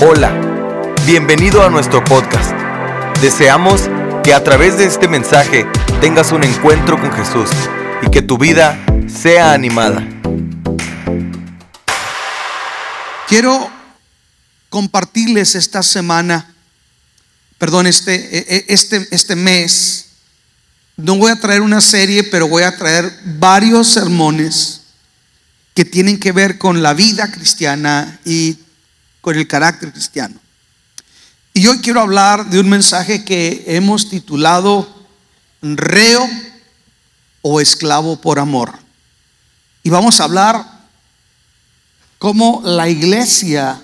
Hola, bienvenido a nuestro podcast. Deseamos que a través de este mensaje tengas un encuentro con Jesús y que tu vida sea animada. Quiero compartirles esta semana, perdón, este, e- e- este, este mes. No voy a traer una serie, pero voy a traer varios sermones que tienen que ver con la vida cristiana y con el carácter cristiano. Y hoy quiero hablar de un mensaje que hemos titulado Reo o esclavo por amor. Y vamos a hablar cómo la iglesia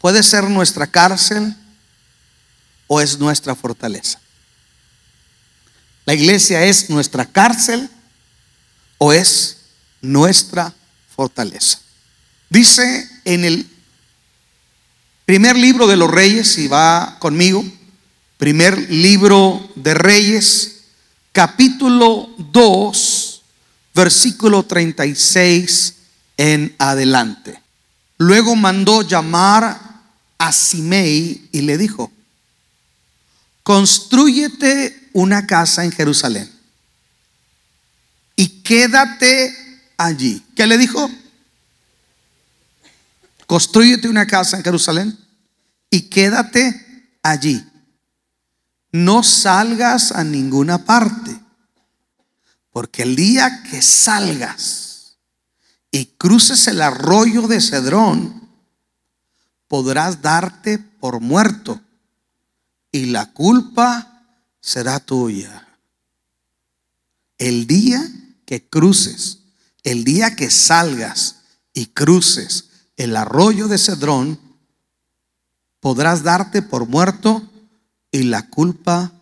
puede ser nuestra cárcel o es nuestra fortaleza. La iglesia es nuestra cárcel o es nuestra fortaleza. Dice en el primer libro de los reyes, si va conmigo, primer libro de reyes, capítulo 2, versículo 36 en adelante. Luego mandó llamar a Simei y le dijo, construyete una casa en Jerusalén y quédate allí. ¿Qué le dijo? Construyete una casa en Jerusalén y quédate allí. No salgas a ninguna parte, porque el día que salgas y cruces el arroyo de Cedrón, podrás darte por muerto y la culpa será tuya. El día que cruces, el día que salgas y cruces el arroyo de Cedrón, podrás darte por muerto y la culpa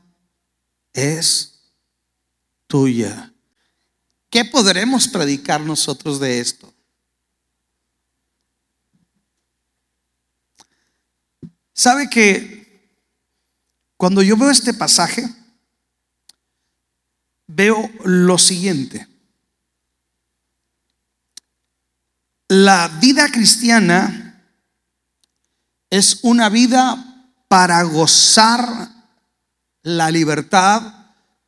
es tuya. ¿Qué podremos predicar nosotros de esto? ¿Sabe que cuando yo veo este pasaje, veo lo siguiente. La vida cristiana es una vida para gozar la libertad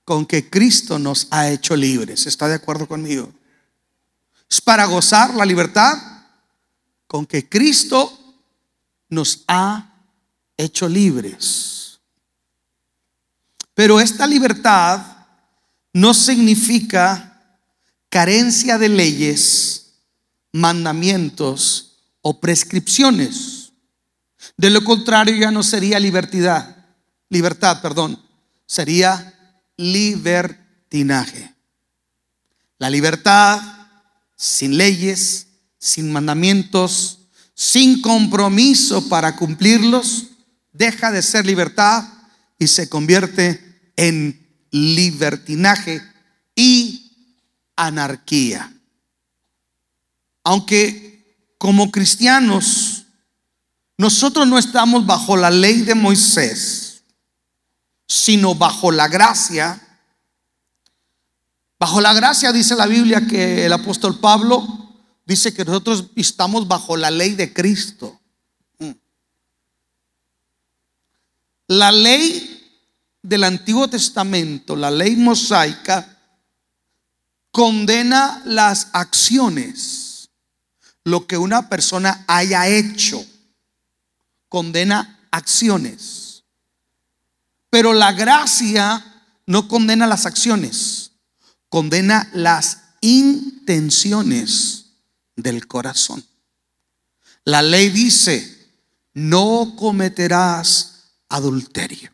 con que Cristo nos ha hecho libres. ¿Está de acuerdo conmigo? Es para gozar la libertad con que Cristo nos ha hecho libres. Pero esta libertad no significa carencia de leyes, mandamientos o prescripciones. De lo contrario ya no sería libertad, libertad, perdón, sería libertinaje. La libertad sin leyes, sin mandamientos, sin compromiso para cumplirlos, deja de ser libertad y se convierte en libertinaje y anarquía. Aunque como cristianos nosotros no estamos bajo la ley de Moisés, sino bajo la gracia. Bajo la gracia dice la Biblia que el apóstol Pablo dice que nosotros estamos bajo la ley de Cristo. Mm. La ley del Antiguo Testamento, la ley mosaica, condena las acciones, lo que una persona haya hecho, condena acciones. Pero la gracia no condena las acciones, condena las intenciones del corazón. La ley dice, no cometerás adulterio.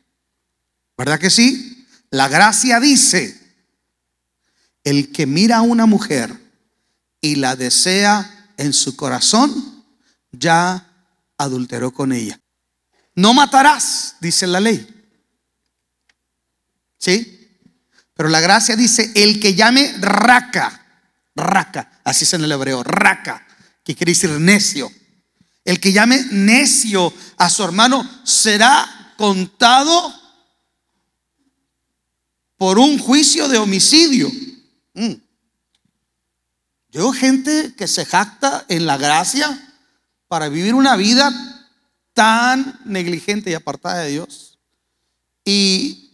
¿Verdad que sí? La gracia dice, el que mira a una mujer y la desea en su corazón, ya adulteró con ella. No matarás, dice la ley. ¿Sí? Pero la gracia dice, el que llame raca, raca, así es en el hebreo, raca, que quiere decir necio. El que llame necio a su hermano será contado por un juicio de homicidio. Mm. Yo veo gente que se jacta en la gracia para vivir una vida tan negligente y apartada de Dios. Y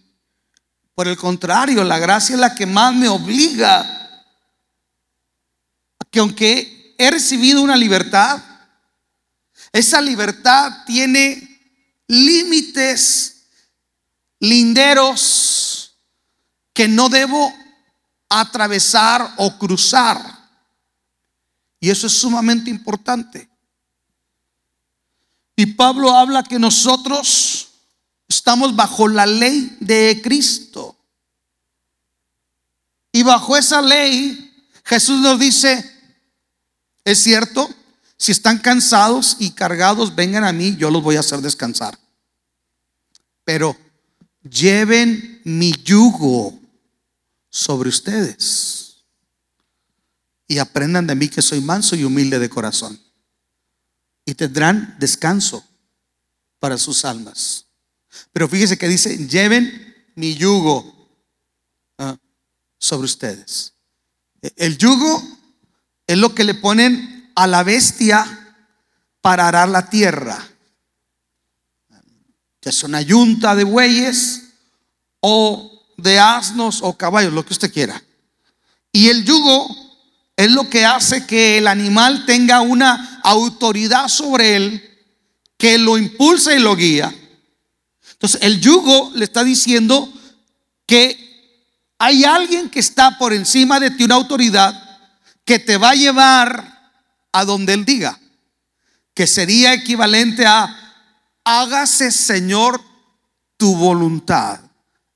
por el contrario, la gracia es la que más me obliga que aunque he recibido una libertad, esa libertad tiene límites, linderos que no debo atravesar o cruzar. Y eso es sumamente importante. Y Pablo habla que nosotros estamos bajo la ley de Cristo. Y bajo esa ley, Jesús nos dice, es cierto, si están cansados y cargados, vengan a mí, yo los voy a hacer descansar. Pero lleven mi yugo sobre ustedes y aprendan de mí que soy manso y humilde de corazón. Y tendrán descanso para sus almas. Pero fíjese que dice, lleven mi yugo ah, sobre ustedes. El yugo es lo que le ponen a la bestia para arar la tierra. Ya es una yunta de bueyes o de asnos o caballos, lo que usted quiera. Y el yugo es lo que hace que el animal tenga una autoridad sobre él que lo impulsa y lo guía. Entonces, el yugo le está diciendo que hay alguien que está por encima de ti, una autoridad que te va a llevar a donde Él diga, que sería equivalente a, hágase Señor tu voluntad,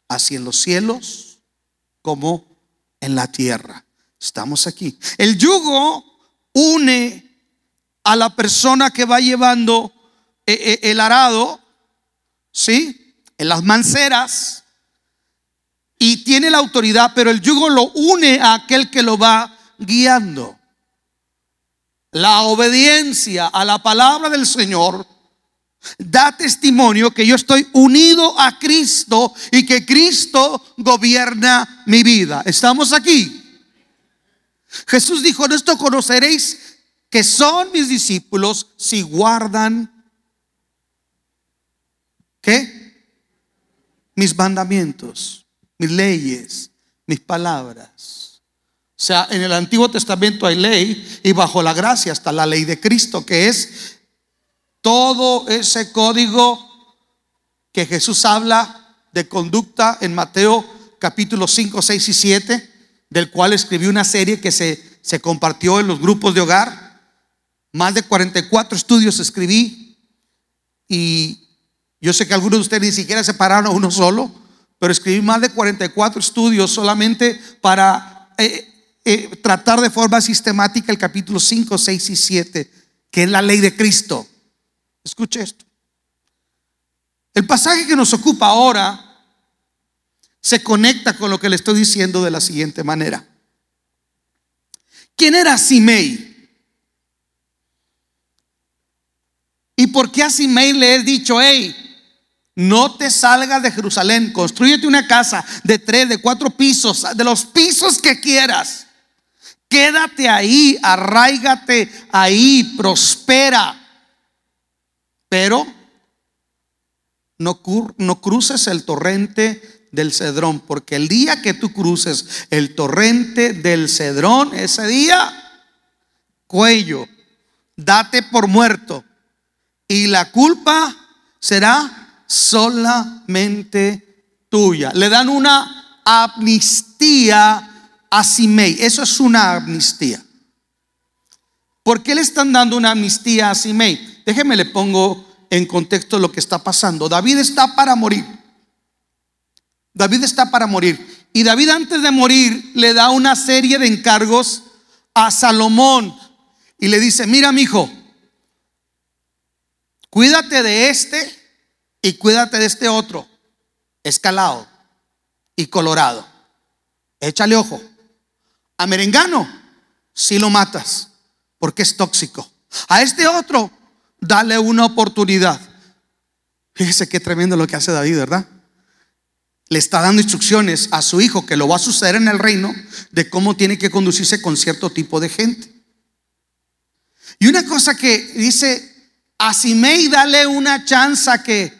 así en los cielos como en la tierra. Estamos aquí. El yugo une a la persona que va llevando eh, eh, el arado, ¿sí? En las manceras y tiene la autoridad, pero el yugo lo une a aquel que lo va guiando. La obediencia a la palabra del Señor da testimonio que yo estoy unido a Cristo y que Cristo gobierna mi vida. ¿Estamos aquí? Jesús dijo, en esto conoceréis que son mis discípulos si guardan, ¿qué? Mis mandamientos, mis leyes, mis palabras. O sea, en el Antiguo Testamento hay ley y bajo la gracia está la ley de Cristo, que es todo ese código que Jesús habla de conducta en Mateo capítulo 5, 6 y 7, del cual escribió una serie que se, se compartió en los grupos de hogar. Más de 44 estudios escribí y yo sé que algunos de ustedes ni siquiera separaron a uno solo, pero escribí más de 44 estudios solamente para eh, eh, tratar de forma sistemática el capítulo 5, 6 y 7, que es la ley de Cristo. Escuche esto. El pasaje que nos ocupa ahora se conecta con lo que le estoy diciendo de la siguiente manera. ¿Quién era Simei? ¿Y por qué a Simei le he dicho, hey, no te salgas de Jerusalén, construyete una casa de tres, de cuatro pisos, de los pisos que quieras. Quédate ahí, arraigate ahí, prospera. Pero no, no cruces el torrente del Cedrón, porque el día que tú cruces el torrente del Cedrón, ese día, cuello, date por muerto. Y la culpa será solamente tuya. Le dan una amnistía a Simei. Eso es una amnistía. ¿Por qué le están dando una amnistía a Simei? Déjeme le pongo en contexto lo que está pasando. David está para morir. David está para morir. Y David antes de morir le da una serie de encargos a Salomón y le dice, mira mi hijo, cuídate de este y cuídate de este otro, escalado y colorado. Échale ojo. A Merengano, si lo matas, porque es tóxico. A este otro, dale una oportunidad. Fíjese qué tremendo lo que hace David, ¿verdad? Le está dando instrucciones a su hijo que lo va a suceder en el reino de cómo tiene que conducirse con cierto tipo de gente. Y una cosa que dice a Simei dale una chance que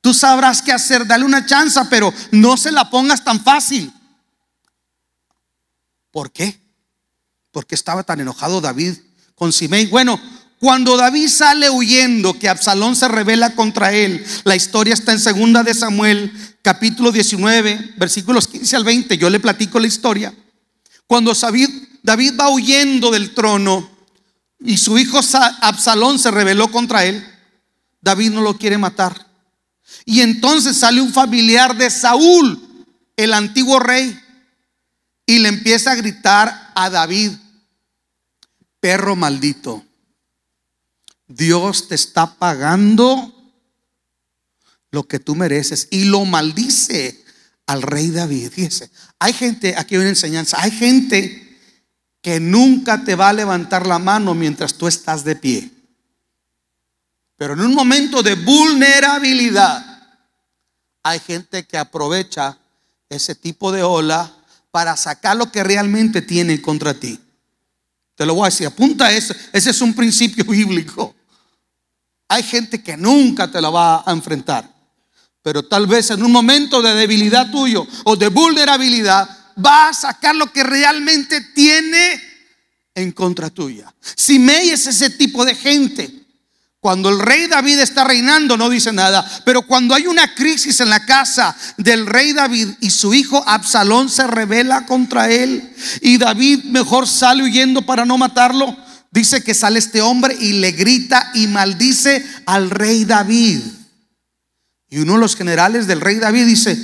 tú sabrás qué hacer, dale una chance, pero no se la pongas tan fácil. ¿Por qué? Porque estaba tan enojado David con Simei. Bueno, cuando David sale huyendo, que Absalón se revela contra él, la historia está en segunda de Samuel, capítulo 19, versículos 15 al 20. Yo le platico la historia. Cuando David, va huyendo del trono y su hijo Absalón se rebeló contra él, David no lo quiere matar. Y entonces sale un familiar de Saúl, el antiguo rey, y le empieza a gritar a David, perro maldito Dios te está pagando lo que tú mereces y lo maldice al rey David. Fíjese, hay gente, aquí hay una enseñanza, hay gente que nunca te va a levantar la mano mientras tú estás de pie. Pero en un momento de vulnerabilidad, hay gente que aprovecha ese tipo de ola para sacar lo que realmente tiene contra ti. Te lo voy a decir, apunta eso. Ese es un principio bíblico. Hay gente que nunca te la va a enfrentar. Pero tal vez en un momento de debilidad tuyo o de vulnerabilidad va a sacar lo que realmente tiene en contra tuya. Simei es ese tipo de gente. Cuando el rey David está reinando no dice nada, pero cuando hay una crisis en la casa del rey David y su hijo Absalón se revela contra él y David mejor sale huyendo para no matarlo, dice que sale este hombre y le grita y maldice al rey David. Y uno de los generales del rey David dice,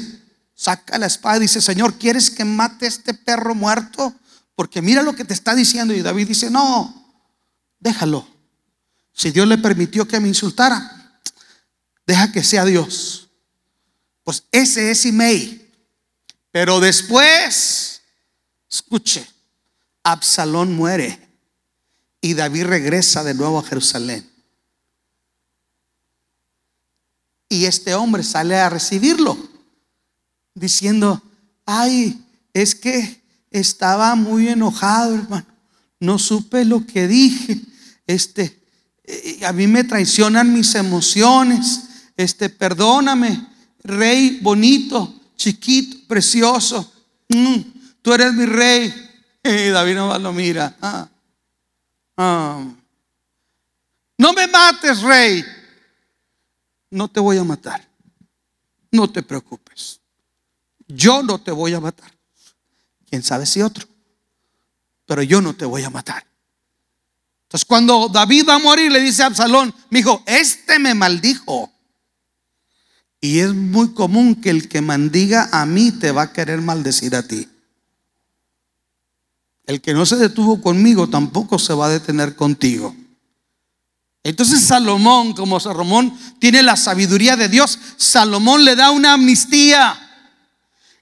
saca la espada y dice, Señor, ¿quieres que mate a este perro muerto? Porque mira lo que te está diciendo. Y David dice, no, déjalo. Si Dios le permitió que me insultara, deja que sea Dios. Pues ese es Simei. Pero después, escuche, Absalón muere. Y David regresa de nuevo a Jerusalén. Y este hombre sale a recibirlo, diciendo, ay, es que estaba muy enojado, hermano. No supe lo que dije. Este, eh, a mí me traicionan mis emociones. Este, perdóname, rey bonito, chiquito, precioso. Mm, tú eres mi rey. Y David no lo mira. Ah. Ah. no me mates, rey. No te voy a matar. No te preocupes. Yo no te voy a matar. Quién sabe si otro. Pero yo no te voy a matar. Entonces, cuando David va a morir, le dice a Absalón: Mi hijo, este me maldijo. Y es muy común que el que mandiga a mí te va a querer maldecir a ti. El que no se detuvo conmigo tampoco se va a detener contigo. Entonces Salomón, como Salomón tiene la sabiduría de Dios, Salomón le da una amnistía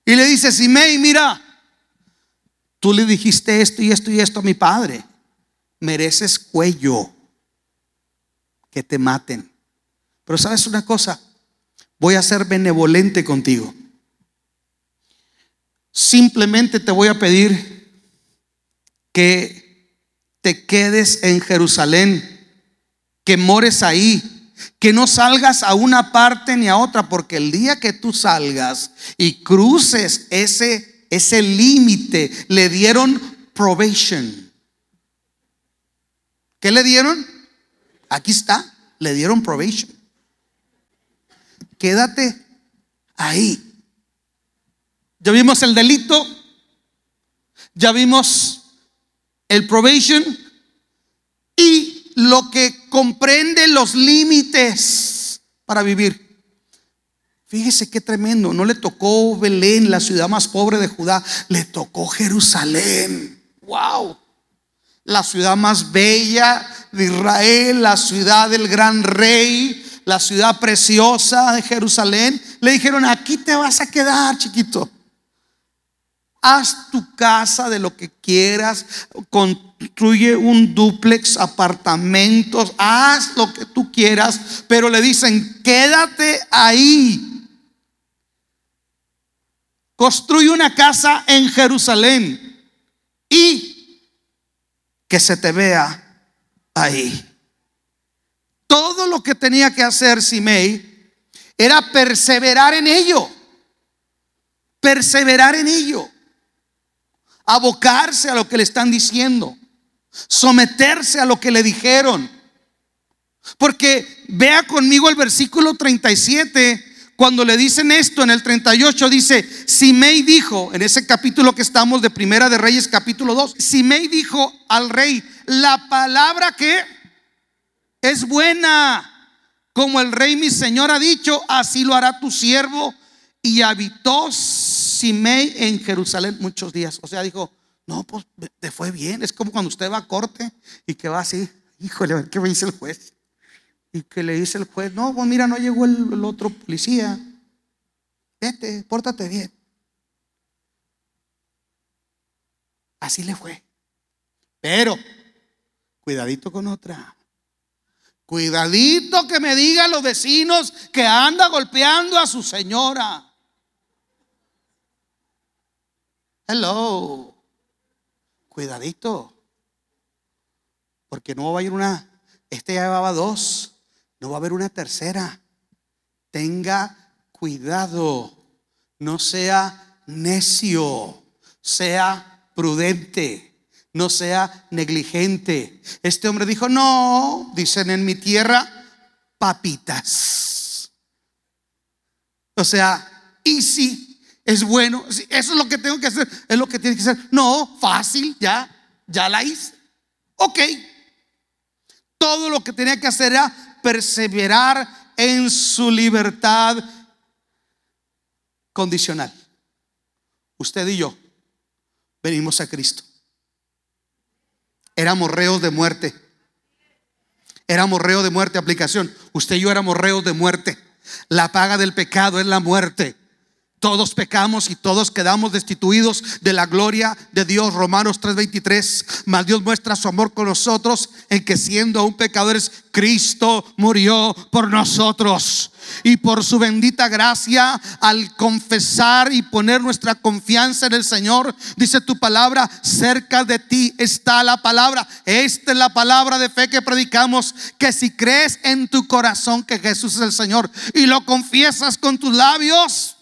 y le dice, Simei, mira, tú le dijiste esto y esto y esto a mi padre, mereces cuello, que te maten. Pero sabes una cosa, voy a ser benevolente contigo. Simplemente te voy a pedir que te quedes en Jerusalén, que mores ahí, que no salgas a una parte ni a otra, porque el día que tú salgas y cruces ese, ese límite, le dieron probation. ¿Qué le dieron? Aquí está, le dieron probation. Quédate ahí. Ya vimos el delito, ya vimos el probation y lo que comprende los límites para vivir. Fíjese qué tremendo, no le tocó Belén, la ciudad más pobre de Judá, le tocó Jerusalén. Wow. La ciudad más bella de Israel, la ciudad del gran rey, la ciudad preciosa de Jerusalén. Le dijeron, aquí te vas a quedar, chiquito. Haz tu casa de lo que quieras, construye un duplex, apartamentos, haz lo que tú quieras, pero le dicen, quédate ahí. Construye una casa en Jerusalén y que se te vea ahí. Todo lo que tenía que hacer Simei era perseverar en ello. Perseverar en ello. Abocarse a lo que le están diciendo. Someterse a lo que le dijeron. Porque vea conmigo el versículo 37 cuando le dicen esto en el 38 dice, Simei dijo, en ese capítulo que estamos de Primera de Reyes capítulo 2, Simei dijo al rey, la palabra que es buena, como el rey mi señor ha dicho, así lo hará tu siervo. Y habitó Simei en Jerusalén muchos días. O sea, dijo, no, pues te fue bien. Es como cuando usted va a corte y que va así, híjole, ¿qué me dice el juez? Y que le dice el juez, no, pues mira, no llegó el, otro policía. Vete, pórtate bien. Así le fue. Pero, cuidadito con otra. Cuidadito que me digan los vecinos que anda golpeando a su señora. Hello. Cuidadito. Porque no va a ir una. Este ya llevaba dos. No va a haber una tercera. Tenga cuidado. No sea necio. Sea prudente. No sea negligente. Este hombre dijo, no, dicen en mi tierra, papitas. O sea, easy, es bueno. Eso es lo que tengo que hacer. Es lo que tiene que hacer. No, fácil, ya, ya la hice. Ok. Todo lo que tenía que hacer era perseverar en su libertad condicional. Usted y yo venimos a Cristo. Éramos reos de muerte. Éramos reos de muerte, aplicación. Usted y yo éramos reos de muerte. La paga del pecado es la muerte. Todos pecamos y todos quedamos destituidos de la gloria de Dios. Romanos 3:23. Mas Dios muestra su amor con nosotros en que siendo aún pecadores, Cristo murió por nosotros. Y por su bendita gracia, al confesar y poner nuestra confianza en el Señor, dice tu palabra, cerca de ti está la palabra. Esta es la palabra de fe que predicamos, que si crees en tu corazón que Jesús es el Señor y lo confiesas con tus labios,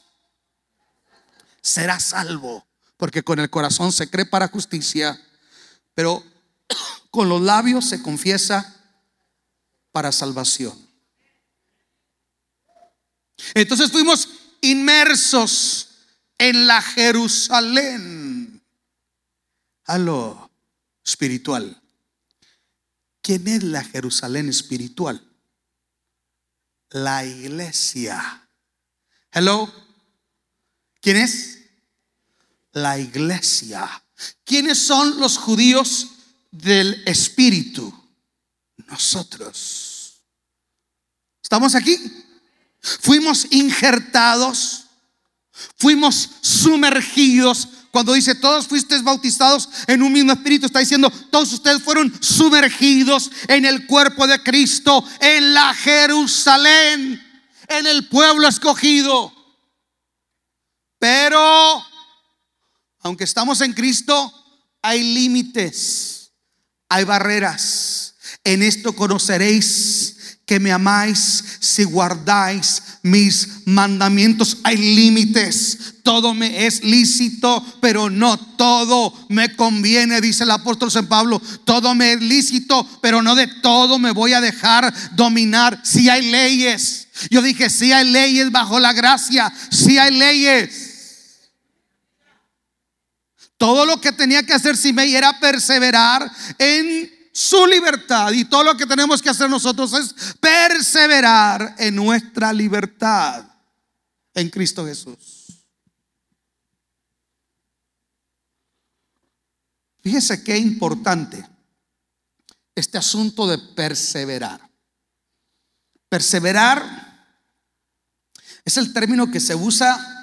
será salvo. Porque con el corazón se cree para justicia, pero con los labios se confiesa para salvación. Entonces fuimos inmersos en la Jerusalén. A lo espiritual. ¿Quién es la Jerusalén espiritual? La iglesia. Hello. ¿Quién es? La iglesia. ¿Quiénes son los judíos del Espíritu? Nosotros. ¿Estamos aquí? Fuimos injertados, fuimos sumergidos. Cuando dice todos fuisteis bautizados en un mismo espíritu, está diciendo todos ustedes fueron sumergidos en el cuerpo de Cristo, en la Jerusalén, en el pueblo escogido. Pero, aunque estamos en Cristo, hay límites, hay barreras. En esto conoceréis que me amáis si guardáis mis mandamientos. Hay límites. Todo me es lícito, pero no todo me conviene, dice el apóstol San Pablo. Todo me es lícito, pero no de todo me voy a dejar dominar. Si hay leyes. Yo dije, si hay leyes bajo la gracia, si hay leyes. Todo lo que tenía que hacer Simei era perseverar en su libertad. Y todo lo que tenemos que hacer nosotros es perseverar en nuestra libertad en Cristo Jesús. Fíjese qué importante este asunto de perseverar. Perseverar es el término que se usa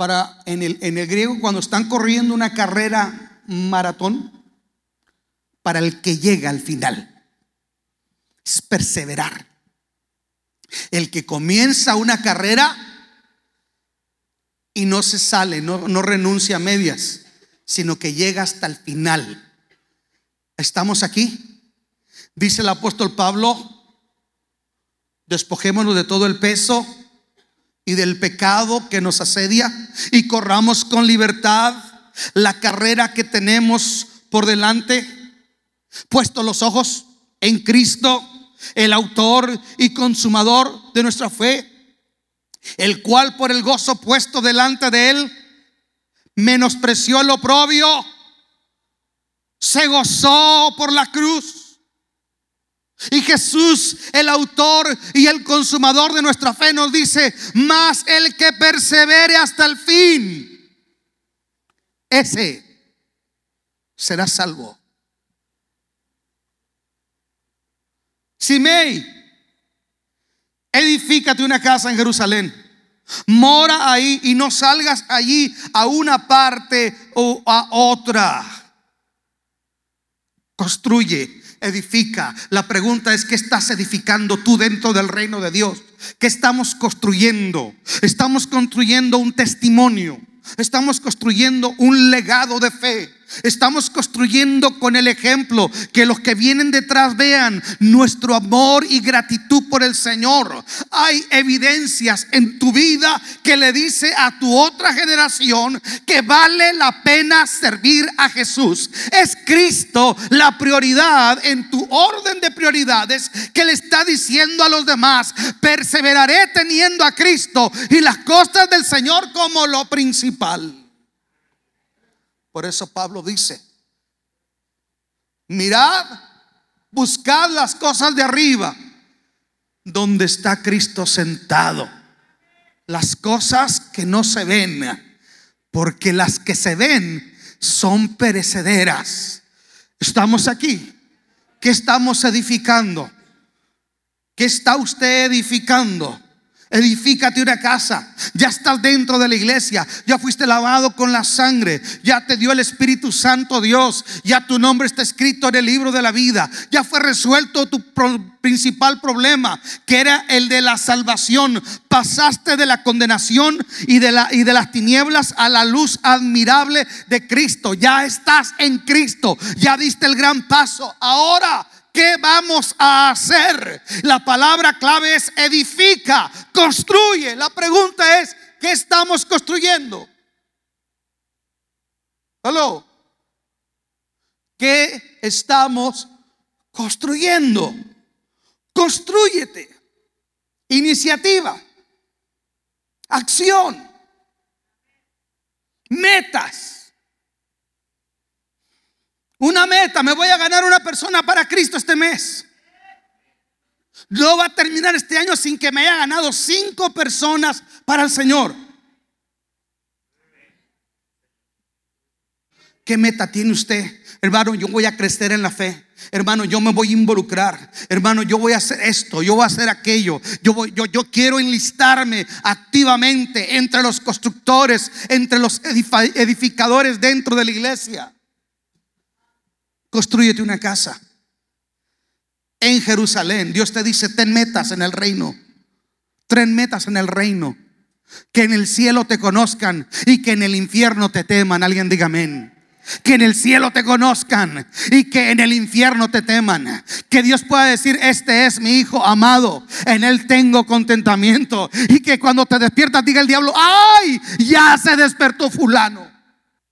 para en el, en el griego cuando están corriendo una carrera maratón para el que llega al final. Es perseverar. El que comienza una carrera y no se sale, no, no renuncia a medias, sino que llega hasta el final. ¿Estamos aquí? Dice el apóstol Pablo Despojémonos de todo el peso y del pecado que nos asedia y corramos con libertad la carrera que tenemos por delante, puesto los ojos en Cristo, el autor y consumador de nuestra fe, el cual por el gozo puesto delante de él menospreció el oprobio, se gozó por la cruz. Y Jesús, el autor y el consumador de nuestra fe, nos dice, más el que persevere hasta el fin, ese será salvo. Simei, edifícate una casa en Jerusalén. Mora ahí y no salgas allí a una parte o a otra. Construye, edifica. La pregunta es, ¿qué estás edificando tú dentro del reino de Dios? ¿Qué estamos construyendo? Estamos construyendo un testimonio. Estamos construyendo un legado de fe. Estamos construyendo con el ejemplo que los que vienen detrás vean nuestro amor y gratitud por el Señor. Hay evidencias en tu vida que le dice a tu otra generación que vale la pena servir a Jesús. Es Cristo la prioridad en tu orden de prioridades que le está diciendo a los demás, perseveraré teniendo a Cristo y las cosas del Señor como lo principal. Por eso Pablo dice, mirad, buscad las cosas de arriba, donde está Cristo sentado. Las cosas que no se ven, porque las que se ven son perecederas. Estamos aquí. ¿Qué estamos edificando? ¿Qué está usted edificando? Edifícate una casa. Ya estás dentro de la iglesia. Ya fuiste lavado con la sangre. Ya te dio el Espíritu Santo Dios. Ya tu nombre está escrito en el libro de la vida. Ya fue resuelto tu principal problema, que era el de la salvación. Pasaste de la condenación y de, la, y de las tinieblas a la luz admirable de Cristo. Ya estás en Cristo. Ya diste el gran paso. Ahora ¿Qué vamos a hacer? La palabra clave es edifica, construye. La pregunta es, ¿qué estamos construyendo? Hello. ¿Qué estamos construyendo? Construyete. Iniciativa. Acción. Metas. Una meta, me voy a ganar una persona para Cristo este mes. No va a terminar este año sin que me haya ganado cinco personas para el Señor. ¿Qué meta tiene usted? Hermano, yo voy a crecer en la fe. Hermano, yo me voy a involucrar. Hermano, yo voy a hacer esto, yo voy a hacer aquello. Yo, voy, yo, yo quiero enlistarme activamente entre los constructores, entre los edificadores dentro de la iglesia. Construyete una casa en Jerusalén. Dios te dice, ten metas en el reino. Ten metas en el reino. Que en el cielo te conozcan y que en el infierno te teman. Alguien diga amén. Que en el cielo te conozcan y que en el infierno te teman. Que Dios pueda decir, este es mi hijo amado, en él tengo contentamiento. Y que cuando te despiertas diga el diablo, ay, ya se despertó fulano.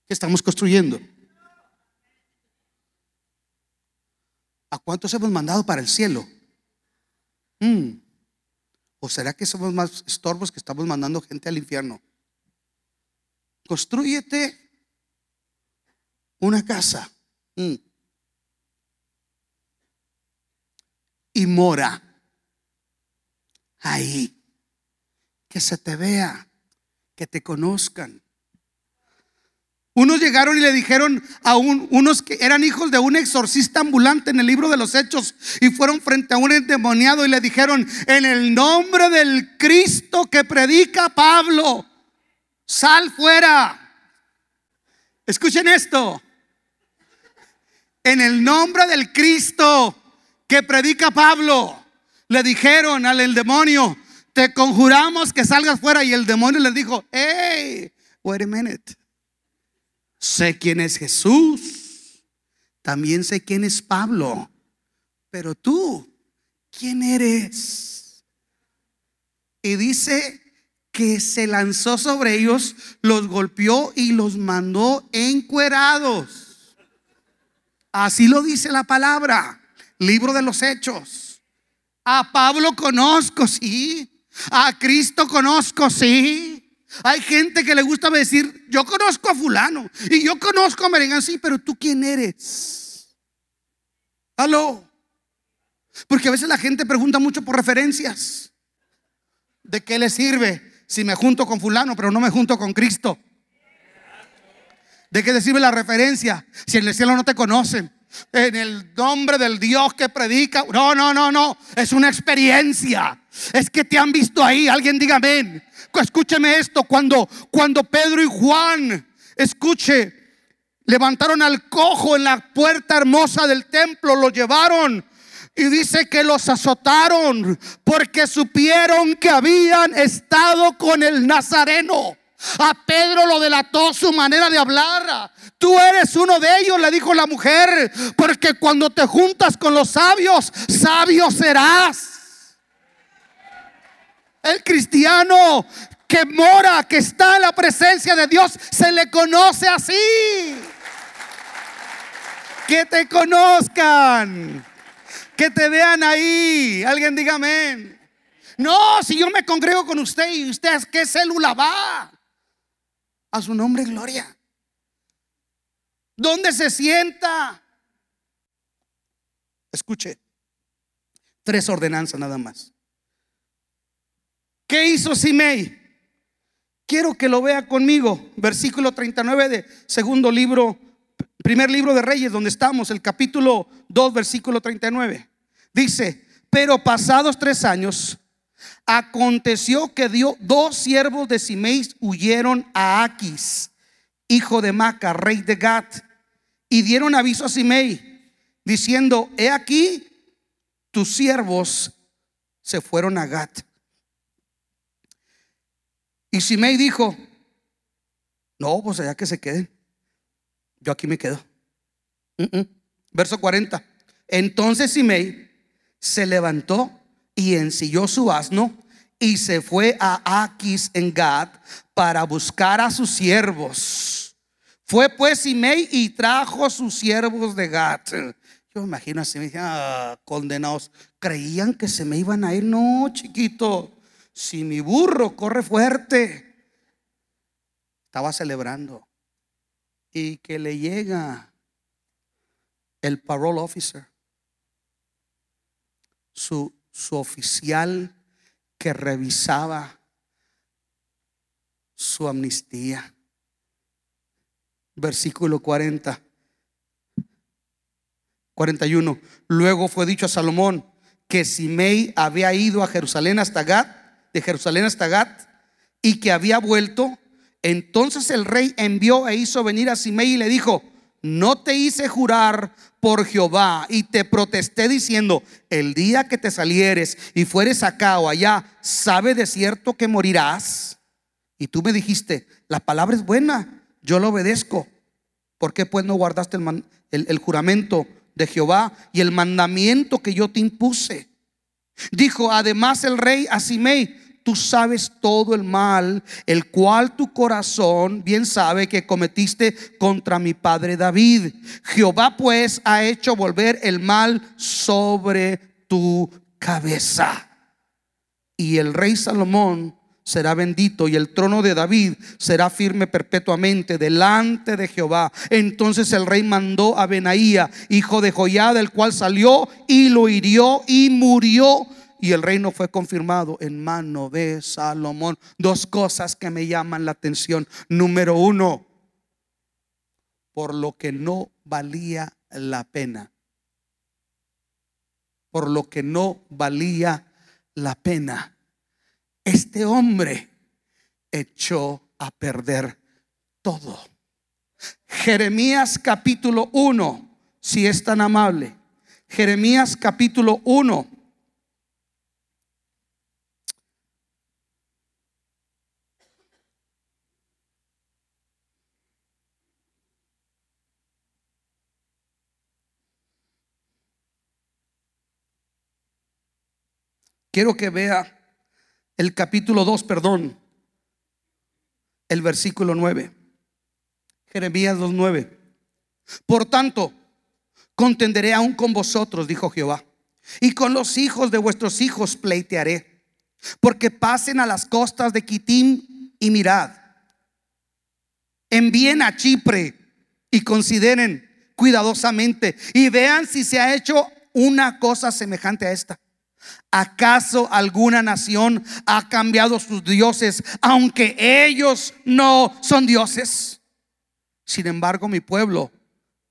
¿Qué estamos construyendo? ¿A cuántos hemos mandado para el cielo? Mm. ¿O será que somos más estorbos que estamos mandando gente al infierno? Construyete una casa mm. y mora ahí. Que se te vea, que te conozcan. Unos llegaron y le dijeron a unos que eran hijos de un exorcista ambulante en el libro de los Hechos y fueron frente a un endemoniado y le dijeron, en el nombre del Cristo que predica Pablo, sal fuera. Escuchen esto. En el nombre del Cristo que predica Pablo, le dijeron al demonio, te conjuramos que salgas fuera. Y el demonio les dijo, hey, wait a minute. Sé quién es Jesús. También sé quién es Pablo. Pero tú, ¿quién eres? Y dice que se lanzó sobre ellos, los golpeó y los mandó encuerados. Así lo dice la palabra, libro de los hechos. A Pablo conozco, sí. A Cristo conozco, sí. Hay gente que le gusta decir, yo conozco a fulano y yo conozco a Merengán, sí, pero tú quién eres. Aló. Porque a veces la gente pregunta mucho por referencias. ¿De qué le sirve si me junto con fulano, pero no me junto con Cristo? ¿De qué le sirve la referencia si en el cielo no te conocen? En el nombre del Dios que predica. No, no, no, no. Es una experiencia. Es que te han visto ahí. Alguien diga amén. Escúcheme esto. Cuando, cuando Pedro y Juan, escuche, levantaron al cojo en la puerta hermosa del templo, lo llevaron y dice que los azotaron porque supieron que habían estado con el Nazareno. A Pedro lo delató su manera de hablar. Tú eres uno de ellos, le dijo la mujer, porque cuando te juntas con los sabios, sabio serás. El cristiano que mora, que está en la presencia de Dios, se le conoce así. Que te conozcan que te vean ahí. Alguien diga amén. No, si yo me congrego con usted y usted, ¿qué célula va? A su nombre, gloria. ¿Dónde se sienta? Escuche, tres ordenanzas nada más. ¿Qué hizo Simei? Quiero que lo vea conmigo. Versículo 39 de segundo libro, primer libro de Reyes, donde estamos, el capítulo 2, versículo 39. Dice, pero pasados tres años, aconteció que dio dos siervos de Simeis huyeron a Aquis, hijo de Maca, rey de Gat, y dieron aviso a Simei, diciendo, he aquí, tus siervos se fueron a Gat. Y Simei dijo, no, pues allá que se queden, yo aquí me quedo. Verso 40. Entonces Simei se levantó y ensilló su asno y se fue a Aquis en Gad para buscar a sus siervos. Fue pues Simei y trajo sus siervos de Gad. Yo me imagino así, me decían, ah, condenados, creían que se me iban a ir. No, chiquito, si mi burro corre fuerte. Estaba celebrando. Y que le llega el parole officer su, oficial que revisaba su amnistía. Versículo 40. 41. Luego fue dicho a Salomón que Simei había ido a Jerusalén hasta Gat, de Jerusalén hasta Gat, y que había vuelto. Entonces el rey envió e hizo venir a Simei y le dijo, no te hice jurar por Jehová y te protesté diciendo, el día que te salieres y fueres acá o allá, sabe de cierto que morirás. Y tú me dijiste, la palabra es buena, yo lo obedezco. ¿Por qué pues no guardaste el, el juramento de Jehová y el mandamiento que yo te impuse? Dijo además el rey a Simei, tú sabes todo el mal, el cual tu corazón bien sabe que cometiste contra mi padre David. Jehová pues ha hecho volver el mal sobre tu cabeza. Y el rey Salomón será bendito y el trono de David será firme perpetuamente delante de Jehová. Entonces el rey mandó a Benaía, hijo de Joiada, el cual salió y lo hirió y murió y el reino fue confirmado en mano de Salomón. Dos cosas que me llaman la atención. Número uno, por lo que no valía la pena. Por lo que no valía la pena. Este hombre echó a perder todo. Jeremías capítulo 1, si es tan amable. Jeremías capítulo 1 Quiero que vea el capítulo 2, perdón, el versículo 9. Jeremías 2.9. Por tanto, contenderé aún con vosotros, dijo Jehová, y con los hijos de vuestros hijos pleitearé, porque pasen a las costas de Quitim y mirad. Envíen a Chipre y consideren cuidadosamente y vean si se ha hecho una cosa semejante a esta. ¿Acaso alguna nación ha cambiado sus dioses aunque ellos no son dioses? Sin embargo, mi pueblo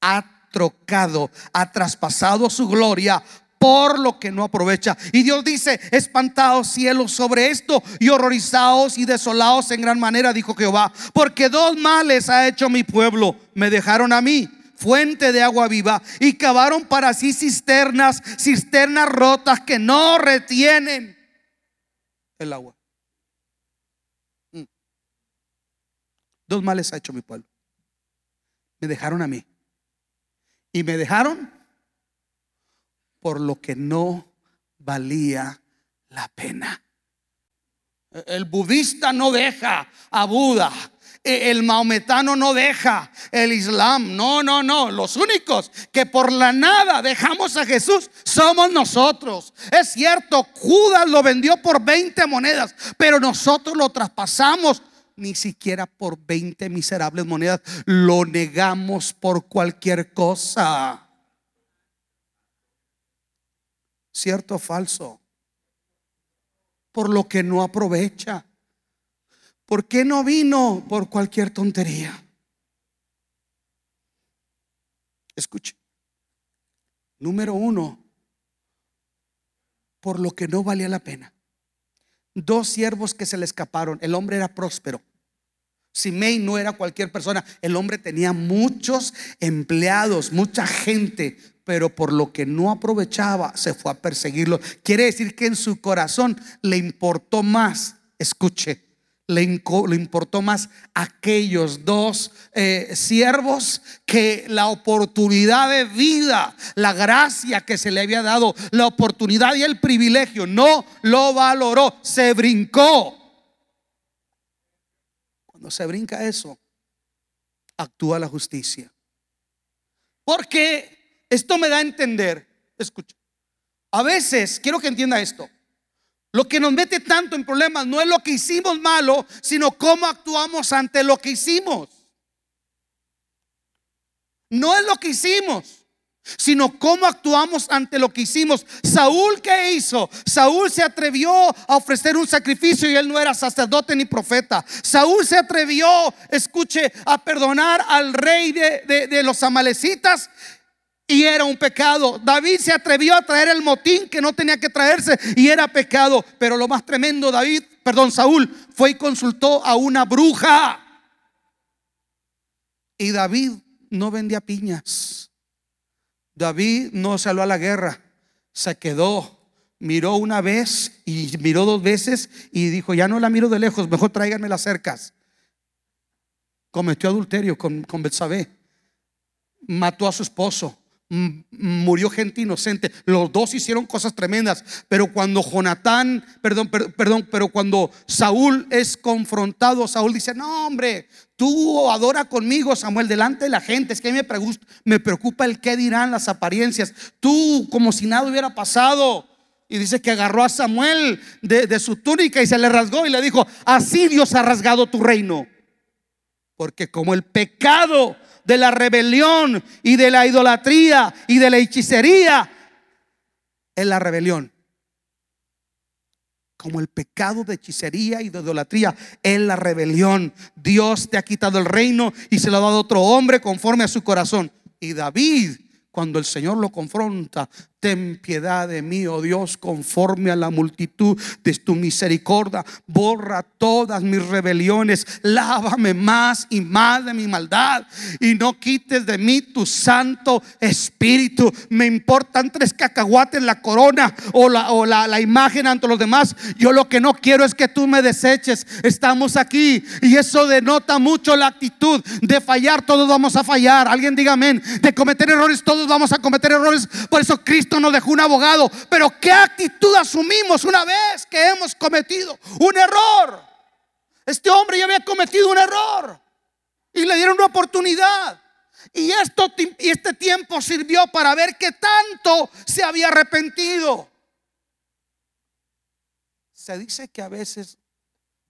ha trocado, ha traspasado su gloria por lo que no aprovecha. Y Dios dice, espantaos cielos sobre esto y horrorizaos y desolaos en gran manera, dijo Jehová, porque dos males ha hecho mi pueblo. Me dejaron a mí fuente de agua viva y cavaron para sí cisternas, cisternas rotas que no retienen el agua. Mm. Dos males ha hecho mi pueblo. Me dejaron a mí. Y me dejaron por lo que no valía la pena. El budista no deja a Buda el maometano no deja el Islam. No, no, no. Los únicos que por la nada dejamos a Jesús somos nosotros. Es cierto, Judas lo vendió por 20 monedas, pero nosotros lo traspasamos ni siquiera por 20 miserables monedas. Lo negamos por cualquier cosa. ¿Cierto o falso? Por lo que no aprovecha. ¿Por qué no vino por cualquier tontería? Escuche. Número uno, por lo que no valía la pena. Dos siervos que se le escaparon. El hombre era próspero. Simei no era cualquier persona. El hombre tenía muchos empleados, mucha gente, pero por lo que no aprovechaba se fue a perseguirlo. Quiere decir que en su corazón le importó más, escuche, le, importó más aquellos dos eh, siervos que la oportunidad de vida, la gracia que se le había dado, la oportunidad y el privilegio. No lo valoró, se brincó. Cuando se brinca eso, actúa la justicia. Porque esto me da a entender, escucha, a veces, quiero que entienda esto, lo que nos mete tanto en problemas no es lo que hicimos malo, sino cómo actuamos ante lo que hicimos. No es lo que hicimos, sino cómo actuamos ante lo que hicimos. Saúl, ¿qué hizo? Saúl se atrevió a ofrecer un sacrificio y él no era sacerdote ni profeta. Saúl se atrevió, escuche, a perdonar al rey de, de los amalecitas y era un pecado. David se atrevió a traer el motín que no tenía que traerse y era pecado. Pero lo más tremendo, David, perdón, Saúl fue y consultó a una bruja. Y David no vendía piñas. David no salió a la guerra, se quedó. Miró una vez y miró dos veces y dijo, ya no la miro de lejos, mejor tráiganme las cercas. Cometió adulterio con, con Betsabé. Mató a su esposo murió gente inocente. Los dos hicieron cosas tremendas, pero cuando Jonatán, perdón, perdón, pero cuando Saúl es confrontado, Saúl dice, "No, hombre, tú adora conmigo, Samuel, delante de la gente, es que a mí me, preocupa el qué dirán las apariencias. Tú como si nada hubiera pasado." Y dice que agarró a Samuel de su túnica y se le rasgó y le dijo, "Así Dios ha rasgado tu reino." Porque como el pecado de la rebelión y de la idolatría y de la hechicería es la rebelión. Como el pecado de hechicería y de idolatría es la rebelión. Dios te ha quitado el reino y se lo ha dado a otro hombre conforme a su corazón. Y David, cuando el Señor lo confronta, Ten piedad de mí, oh Dios, conforme a la multitud de tu misericordia. Borra todas mis rebeliones. Lávame más y más de mi maldad. Y no quites de mí tu santo espíritu. Me importan tres cacahuates la corona o, la, o la, la imagen ante los demás. Yo lo que no quiero es que tú me deseches. Estamos aquí. Y eso denota mucho la actitud de fallar. Todos vamos a fallar. Alguien diga amén. De cometer errores, todos vamos a cometer errores. Por eso Cristo Nos dejó un abogado. Pero ¿qué actitud asumimos una vez que hemos cometido un error? Este hombre ya había cometido un error y le dieron una oportunidad. Y, esto, y este tiempo sirvió para ver que tanto se había arrepentido. Se dice que a veces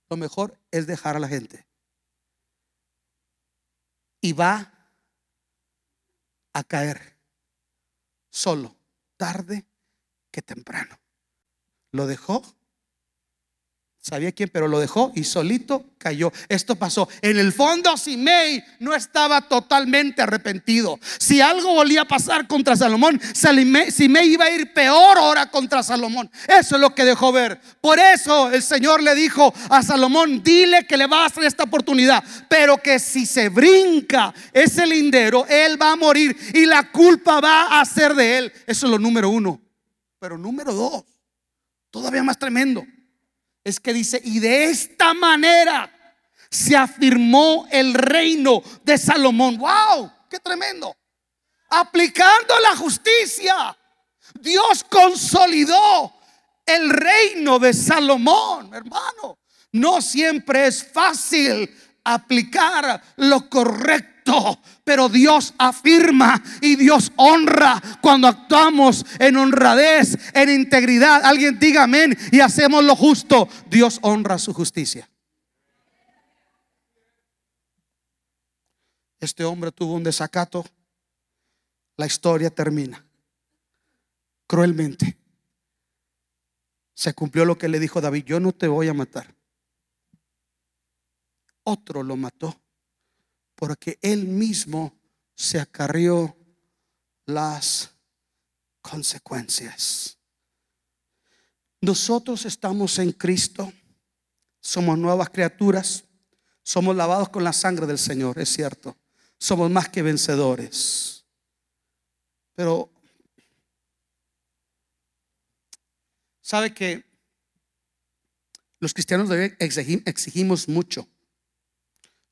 lo mejor es dejar a la gente. Y va a caer solo, tarde que temprano. Lo dejó Sabía quién, pero lo dejó y solito cayó. Esto pasó. En el fondo, Simei no estaba totalmente arrepentido. Si algo volía a pasar contra Salomón, Simei iba a ir peor ahora contra Salomón. Eso es lo que dejó ver. Por eso el Señor le dijo a Salomón: Dile que le va a hacer esta oportunidad, pero que si se brinca ese lindero, él va a morir y la culpa va a ser de él. Eso es lo número uno. Pero número dos, todavía más tremendo es que dice, y de esta manera se afirmó el reino de Salomón. ¡Wow! ¡Qué tremendo! Aplicando la justicia, Dios consolidó el reino de Salomón, hermano. No siempre es fácil aplicar lo correcto, pero Dios afirma y Dios honra cuando actuamos en honradez, en integridad. Alguien diga amén y hacemos lo justo. Dios honra su justicia. Este hombre tuvo un desacato. La historia termina cruelmente. Se cumplió lo que le dijo David, yo no te voy a matar otro lo mató, porque él mismo se acarrió las consecuencias. Nosotros estamos en Cristo, somos nuevas criaturas, somos lavados con la sangre del Señor, es cierto, somos más que vencedores. Pero, ¿sabe que los cristianos exigimos mucho?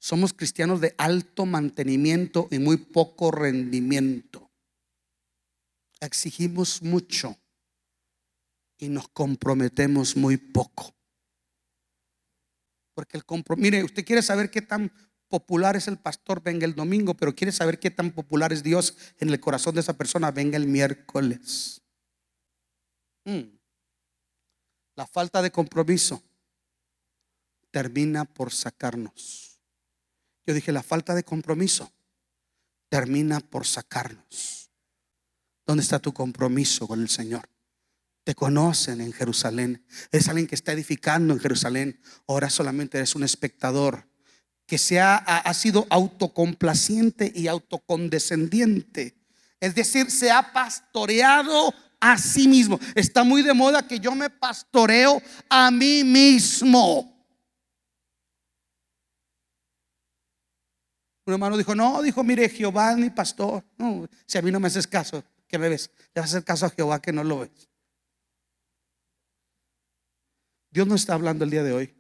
Somos cristianos de alto mantenimiento y muy poco rendimiento. Exigimos mucho y nos comprometemos muy poco. Porque el compromiso, mire, usted quiere saber qué tan popular es el pastor, venga el domingo, pero quiere saber qué tan popular es Dios en el corazón de esa persona, venga el miércoles. Mm. La falta de compromiso termina por sacarnos. Yo dije, la falta de compromiso termina por sacarnos. ¿Dónde está tu compromiso con el Señor? Te conocen en Jerusalén. Es alguien que está edificando en Jerusalén. Ahora solamente eres un espectador que se ha, ha sido autocomplaciente y autocondescendiente. Es decir, se ha pastoreado a sí mismo. Está muy de moda que yo me pastoreo a mí mismo. Un hermano dijo, no, dijo, mire, Jehová es mi pastor. Si a mí no me haces caso, ¿qué me ves? Le vas a hacer caso a Jehová que no lo ves. Dios nos está hablando el día de hoy.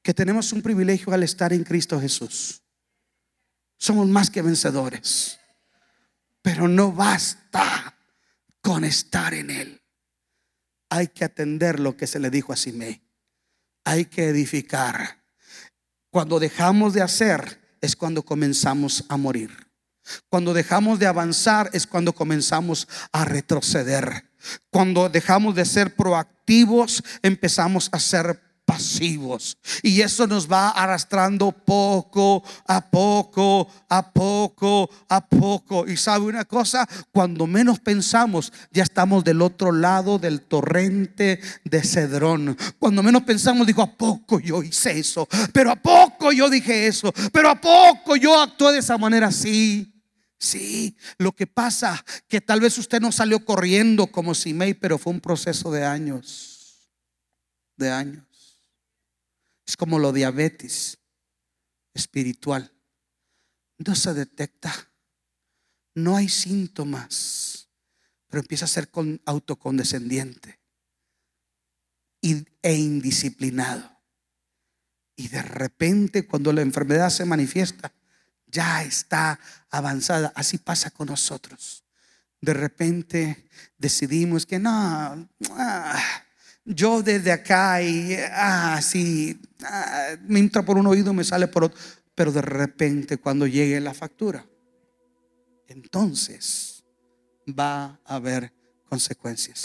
Que tenemos un privilegio al estar en Cristo Jesús. Somos más que vencedores. Pero no basta con estar en Él. Hay que atender lo que se le dijo a Simei. Hay que edificar. Cuando dejamos de hacer, es cuando comenzamos a morir. Cuando dejamos de avanzar es cuando comenzamos a retroceder. Cuando dejamos de ser proactivos empezamos a ser pasivos. Y eso nos va arrastrando poco a poco, a poco, a poco. Y sabe una cosa, cuando menos pensamos, ya estamos del otro lado del torrente de Cedrón. Cuando menos pensamos, digo, ¿a poco yo hice eso? Pero ¿a poco yo dije eso? Pero ¿a poco yo actué de esa manera? Sí. Sí, lo que pasa que tal vez usted no salió corriendo como Simei, pero fue un proceso de años, de años. Es como lo diabetes espiritual. No se detecta. No hay síntomas, pero empieza a ser con, autocondescendiente e indisciplinado. Y de repente cuando la enfermedad se manifiesta, ya está avanzada. Así pasa con nosotros. de repente decidimos que no, ah, yo desde acá y ah, sí, ah, me entra por un oído, me sale por otro, pero de repente cuando llegue la factura, entonces va a haber consecuencias.